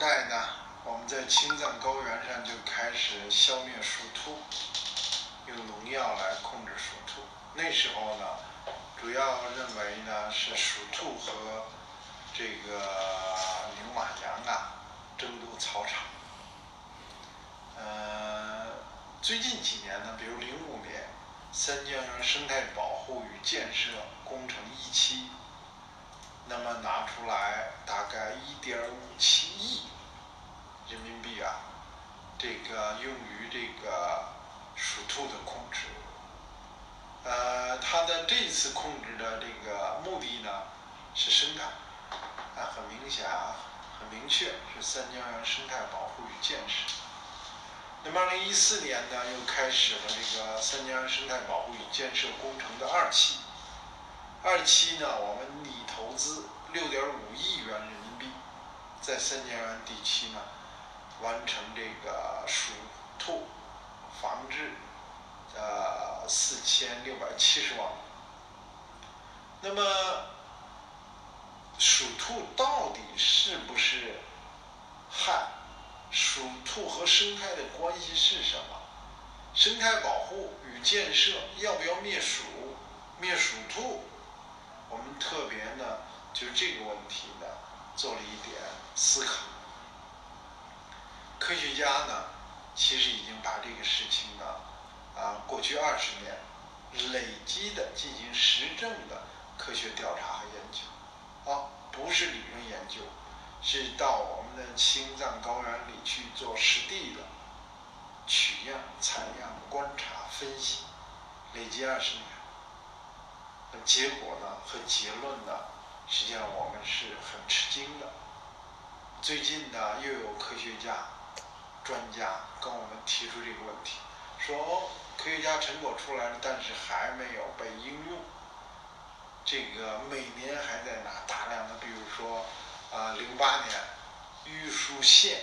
代呢，我们在青藏高原上就开始消灭鼠兔，用农药来控制鼠兔。那时候呢，主要认为呢是鼠兔和这个牛马羊啊争夺草场。呃，最近几年呢，比如零五年三江源生态保护与建设工程一期。那么拿出来大概一点五七亿人民币啊，这个用于这个鼠兔的控制。呃，它的这次控制的这个目的呢是生态，啊，很明显啊，很明确是三江源生态保护与建设。那么二零一四年呢，又开始了这个三江源生态保护与建设工程的二期。二期呢，我们拟投资六点五亿元人民币，在三江源地区呢，完成这个鼠兔防治，呃，四千六百七十万。那么，鼠兔到底是不是害？鼠兔和生态的关系是什么？生态保护与建设要不要灭鼠？灭鼠兔？我们特别呢，就这个问题呢，做了一点思考。科学家呢，其实已经把这个事情呢，啊，过去二十年累积的进行实证的科学调查和研究，啊，不是理论研究，是到我们的青藏高原里去做实地的取样、采样、观察、分析，累积二十年。结果呢和结论呢，实际上我们是很吃惊的。最近呢，又有科学家、专家跟我们提出这个问题，说科学家成果出来了，但是还没有被应用。这个每年还在拿大量的，比如说啊，零八年玉树县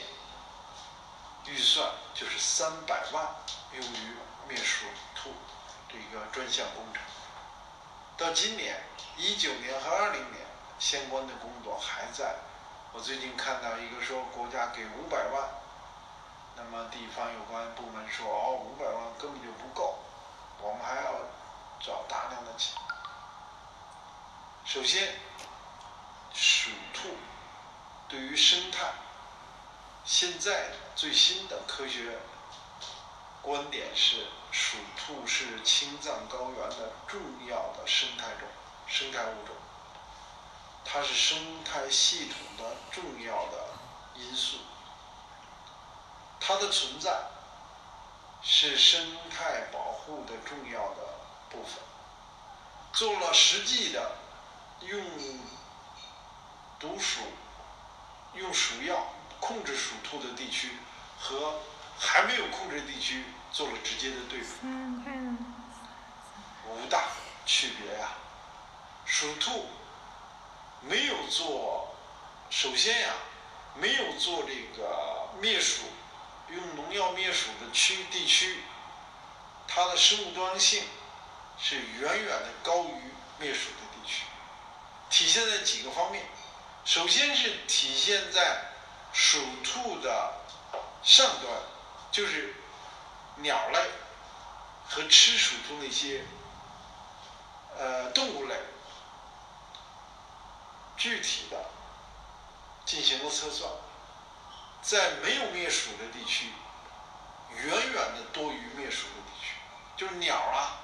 预算就是三百万用于灭鼠兔这个专项工程。到今年一九年和二零年相关的工作还在。我最近看到一个说国家给五百万，那么地方有关部门说哦五百万根本就不够，我们还要找大量的钱。首先，鼠兔对于生态，现在最新的科学观点是。鼠兔是青藏高原的重要的生态种、生态物种，它是生态系统的重要的因素，它的存在是生态保护的重要的部分。做了实际的用毒鼠、用鼠药控制鼠兔的地区和还没有控制地区。做了直接的对比，无大区别呀。鼠兔没有做，首先呀，没有做这个灭鼠，用农药灭鼠的区地区，它的生物多样性是远远的高于灭鼠的地区。体现在几个方面，首先是体现在鼠兔的上端，就是。鸟类和吃鼠的那些呃动物类，具体的进行了测算，在没有灭鼠的地区，远远的多于灭鼠的地区。就是鸟啊，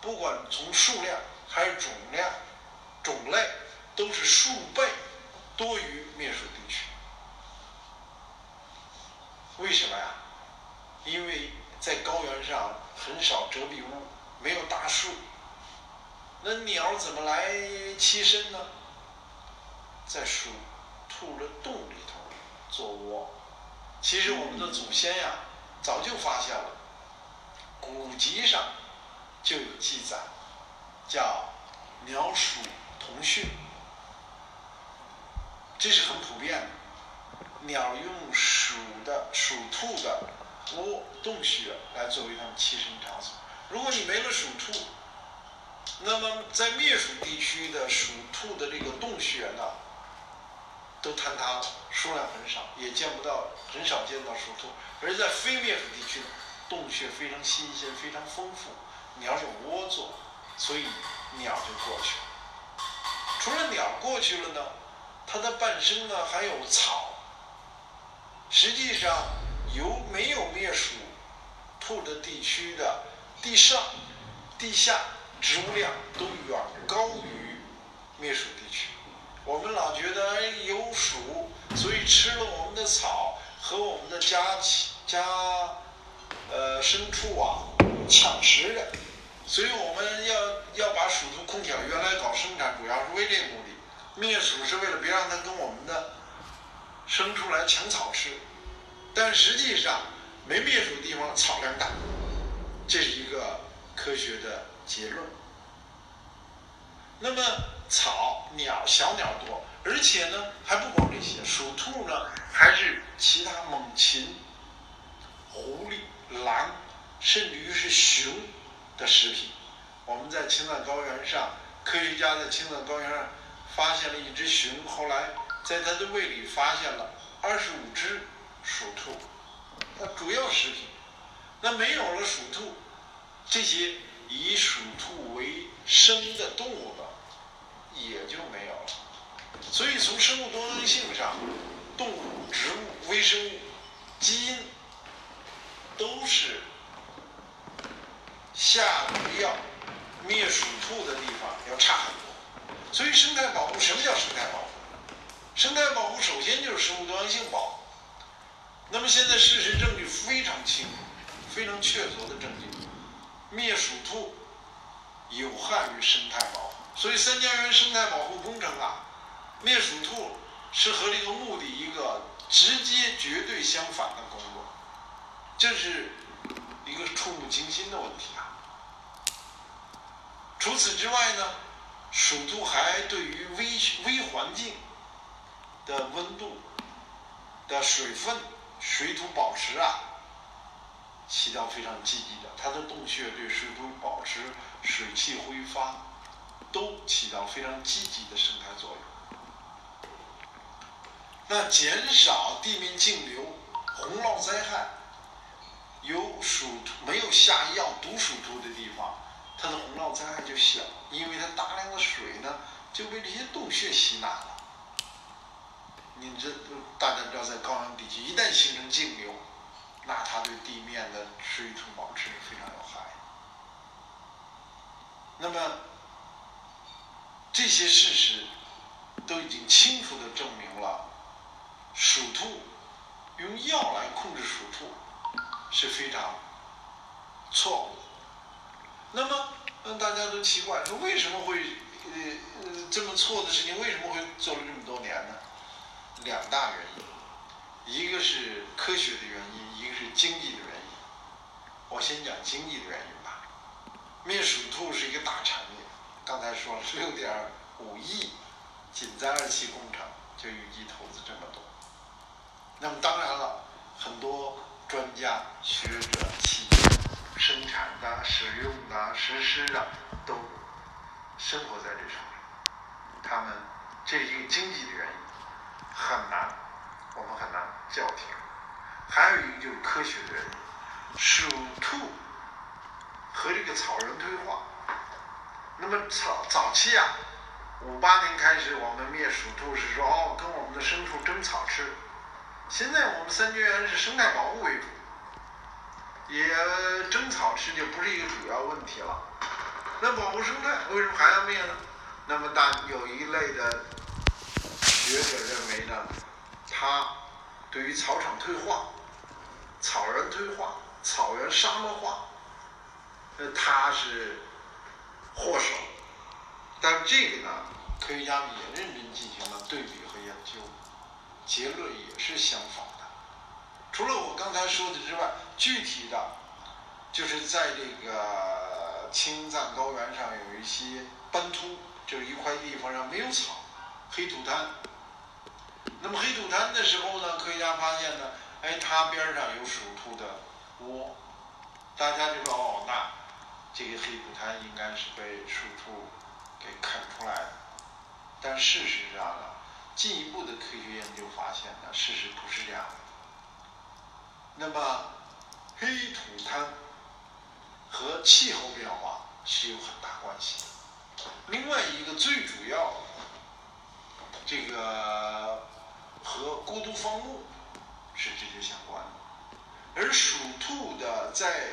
不管从数量还是种量、种类，都是数倍多于灭鼠地区。为什么呀？因为。在高原上很少遮蔽物，没有大树，那鸟怎么来栖身呢？在鼠兔的洞里头做窝。其实我们的祖先呀，早就发现了，古籍上就有记载，叫鸟鼠同穴，这是很普遍的。鸟用鼠的鼠兔的。窝洞穴来作为它们栖身场所。如果你没了鼠兔，那么在灭鼠地区的鼠兔的这个洞穴呢，都坍塌了，数量很少，也见不到，很少见到鼠兔。而在非灭鼠地区呢，洞穴非常新鲜，非常丰富，鸟有窝做，所以鸟就过去了。除了鸟过去了呢，它的伴生呢还有草。实际上，有没有灭鼠兔的地区的地上、地下植物量都远高于灭鼠地区。我们老觉得有鼠，所以吃了我们的草和我们的家禽家呃牲畜啊抢食的，所以我们要要把鼠兔空调。原来搞生产主要是为这个目的，灭鼠是为了别让它跟我们的牲畜来抢草吃。但实际上没灭鼠的地方草量大，这是一个科学的结论。那么。草鸟小鸟多，而且呢还不光这些，鼠兔呢还是其他猛禽、狐狸、狼，甚至于是熊的食品。我们在青藏高原上，科学家在青藏高原上发现了一只熊，后来在它的胃里发现了二十五只属兔，那主要食品。那没有了属兔，这些以属兔为生的动物呢？也就没有了。所以从生物多样性上，动物、植物、微生物、基因都是下毒药灭鼠兔的地方要差很多。所以生态保护，什么叫生态保护？生态保护首先就是生物多样性保护。那么现在事实证据非常清楚，非常确凿的证据，灭鼠兔有害于生态保护。所以三江源生态保护工程啊，灭鼠兔是和这个目的一个直接绝对相反的工作，这是一个触目惊心的问题啊。除此之外呢，鼠兔还对于微微环境的温度、的水分、水土保持啊，起到非常积极的。它的洞穴对水土保持、水汽挥发。都起到非常积极的生态作用。那减少地面径流、洪涝灾害，有鼠没有下药毒鼠兔的地方，它的洪涝灾害就小，因为它大量的水呢就被这些洞穴吸纳了。你这大家知道，在高原地区一旦形成径流，那它对地面的水土保持是非常有害。那么。这些事实都已经清楚地证明了，鼠兔用药来控制鼠兔是非常错误的。那么，那大家都奇怪，说为什么会呃这么错的事情，为什么会做了这么多年呢？两大原因，一个是科学的原因，一个是经济的原因。我先讲经济的原因吧。灭鼠兔是一个大产业。刚才说了六点五亿，仅在二期工程就预计投资这么多。那么当然了，很多专家学者、企业、生产的、使用的、实施的都生活在这上面。他们这一个经济的原因，很难，我们很难叫停。还有一个就是科学的原因，鼠兔和这个草人退化。那么早早期啊，五八年开始，我们灭鼠兔是说哦，跟我们的牲畜争草吃。现在我们三绝园是生态保护为主，也争草吃就不是一个主要问题了。那保护生态为什么还要灭呢？那么大有一类的学者认为呢，它对于草场退化、草原退化、草原沙漠化，呃，它是。祸首，但这个呢，科学家们也认真进行了对比和研究，结论也是相反的。除了我刚才说的之外，具体的，就是在这个青藏高原上有一些斑秃，就是一块地方上没有草，黑土滩。那么黑土滩的时候呢，科学家发现呢，哎，它边上有鼠兔的窝，大家就说哦，那。这个黑土滩应该是被鼠兔给啃出来的，但事实上呢，进一步的科学研究发现呢，事实不是这样的。那么，黑土滩和气候变化是有很大关系的。另外一个最主要，这个和过渡放牧是直接相关的。而属兔的在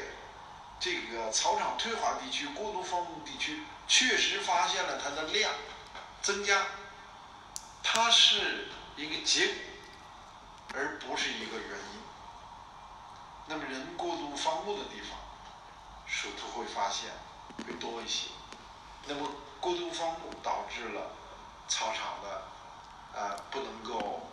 这个草场退化地区、过度放牧地区，确实发现了它的量增加，它是一个结果，而不是一个原因。那么人过度放牧的地方，属兔会发现会多一些。那么过度放牧导致了草场的呃不能够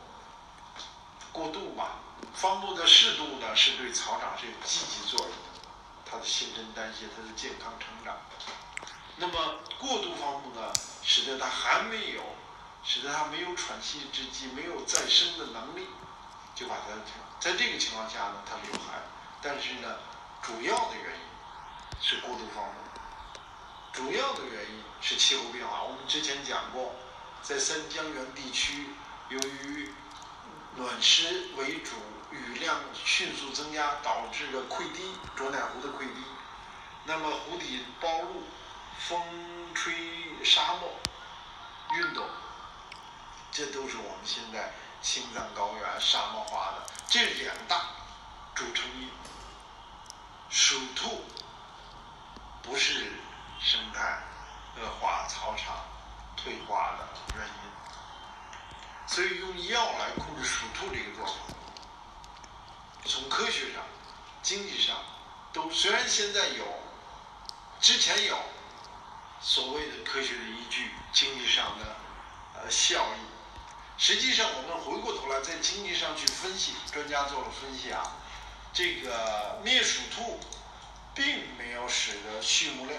过度嘛。放牧的适度呢，是对草长是有积极作用的，它的新陈代谢，它的健康成长。那么过度放牧呢，使得它还没有，使得它没有喘息之机，没有再生的能力，就把它在这个情况下呢，它有害。但是呢，主要的原因是过度放牧，主要的原因是气候变化。我们之前讲过，在三江源地区，由于暖湿为主。雨量迅速增加，导致了溃堤，卓乃湖的溃堤。那么湖底暴露，风吹沙漠运动，这都是我们现在青藏高原沙漠化的这两大主成因。属兔不是生态恶化、草场退化的原因，所以用药来控制属兔这个状况。从科学上、经济上，都虽然现在有，之前有所谓的科学的依据，经济上的呃效益，实际上我们回过头来在经济上去分析，专家做了分析啊，这个灭鼠兔并没有使得畜牧量，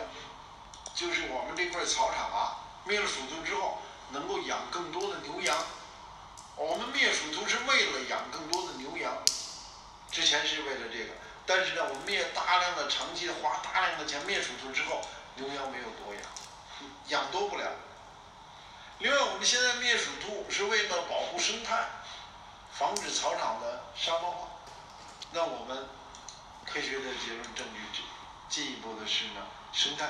就是我们这块草场啊，灭了鼠兔之后，能够养更多的牛羊，我们灭鼠兔是为了养更多的牛羊。之前是为了这个，但是呢，我们灭大量的长期花大量的钱灭鼠兔之后，牛羊没有多养，养多不了。另外，我们现在灭鼠兔是为了保护生态，防止草场的沙漠化。那我们科学的结论证据进进一步的是呢，生态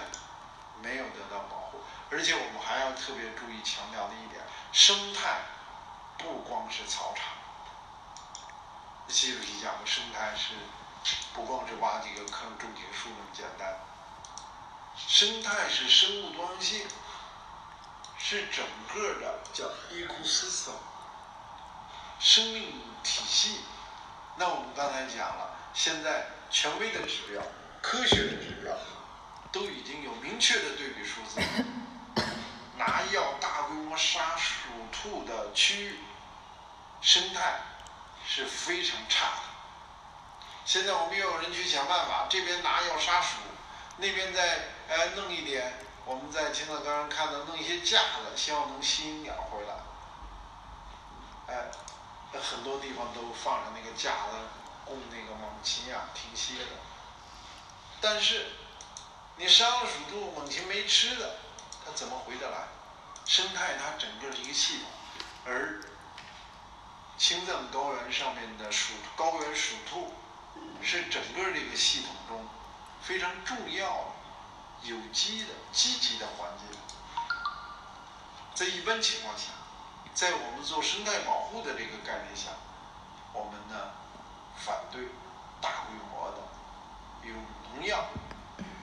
没有得到保护，而且我们还要特别注意强调的一点，生态不光是草场。习主席讲的生态是不光是挖几个坑种几个树那么简单，生态是生物多样性，是整个的叫 ecosystem 生命体系。那我们刚才讲了，现在权威的指标、科学的指标都已经有明确的对比数字，拿药大规模杀鼠兔的区域生态。是非常差的。现在我们又有人去想办法，这边拿药杀鼠，那边再哎弄一点。我们在青藏高原看到弄一些架子，希望能吸引鸟回来。哎，很多地方都放着那个架子，供那个猛禽呀停歇的。但是你杀了鼠兔，猛禽没吃的，它怎么回得来？生态它整个是一个系统，而。青藏高原上面的鼠高原鼠兔，是整个这个系统中非常重要的有机的积极的环节。在一般情况下，在我们做生态保护的这个概念下，我们呢反对大规模的用农药，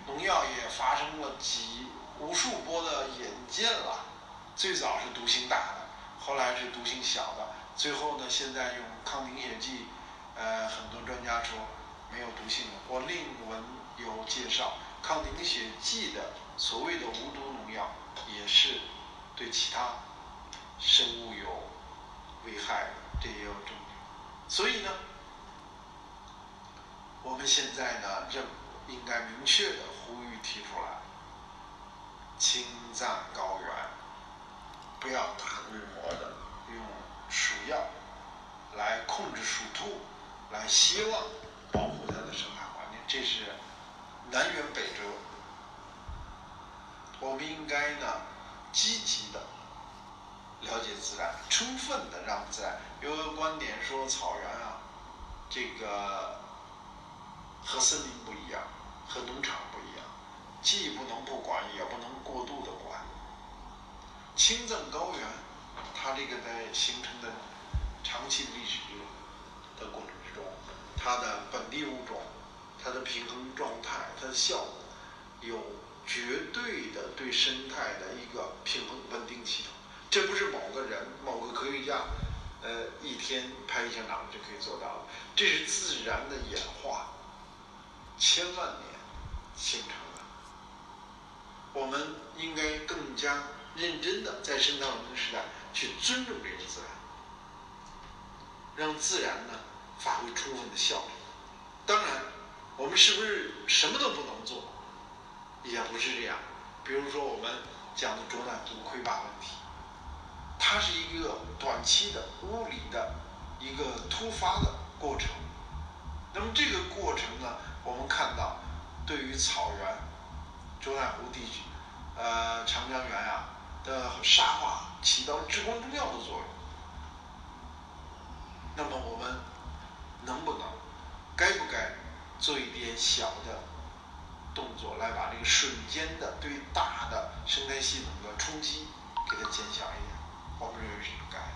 农药也发生了几无数波的演进了。最早是毒性大的，后来是毒性小的。最后呢，现在用抗凝血剂，呃，很多专家说没有毒性了。我另文有介绍，抗凝血剂的所谓的无毒农药，也是对其他生物有危害的，这也有证据。所以呢，我们现在呢，这应该明确的呼吁提出来：青藏高原不要大规模的用。鼠药来控制鼠兔，来希望保护它的生态环境，这是南辕北辙。我们应该呢积极的了解自然，充分的让自然。有个观点说，草原啊，这个和森林不一样，和农场不一样，既不能不管，也不能过度的管。青藏高原，它这个在形成的长期的历史的过程之中，它的本地物种，它的平衡状态，它的效果，有绝对的对生态的一个平衡稳定系统。这不是某个人、某个科学家，呃，一天拍一下脑就可以做到的。这是自然的演化，千万年形成的。我们应该更加认真的在生态文明时代去尊重这个自然，让自然呢发挥充分的效力。当然，我们是不是什么都不能做？也不是这样。比如说我们讲的卓乃湖溃坝问题。它是一个短期的物理的一个突发的过程，那么这个过程呢，我们看到对于草原、中南湖地区、呃长江源呀的沙化起到至关重要的作用。那么我们能不能、该不该做一点小的动作，来把这个瞬间的对大的生态系统的冲击给它减小一点？我们认为是应该的。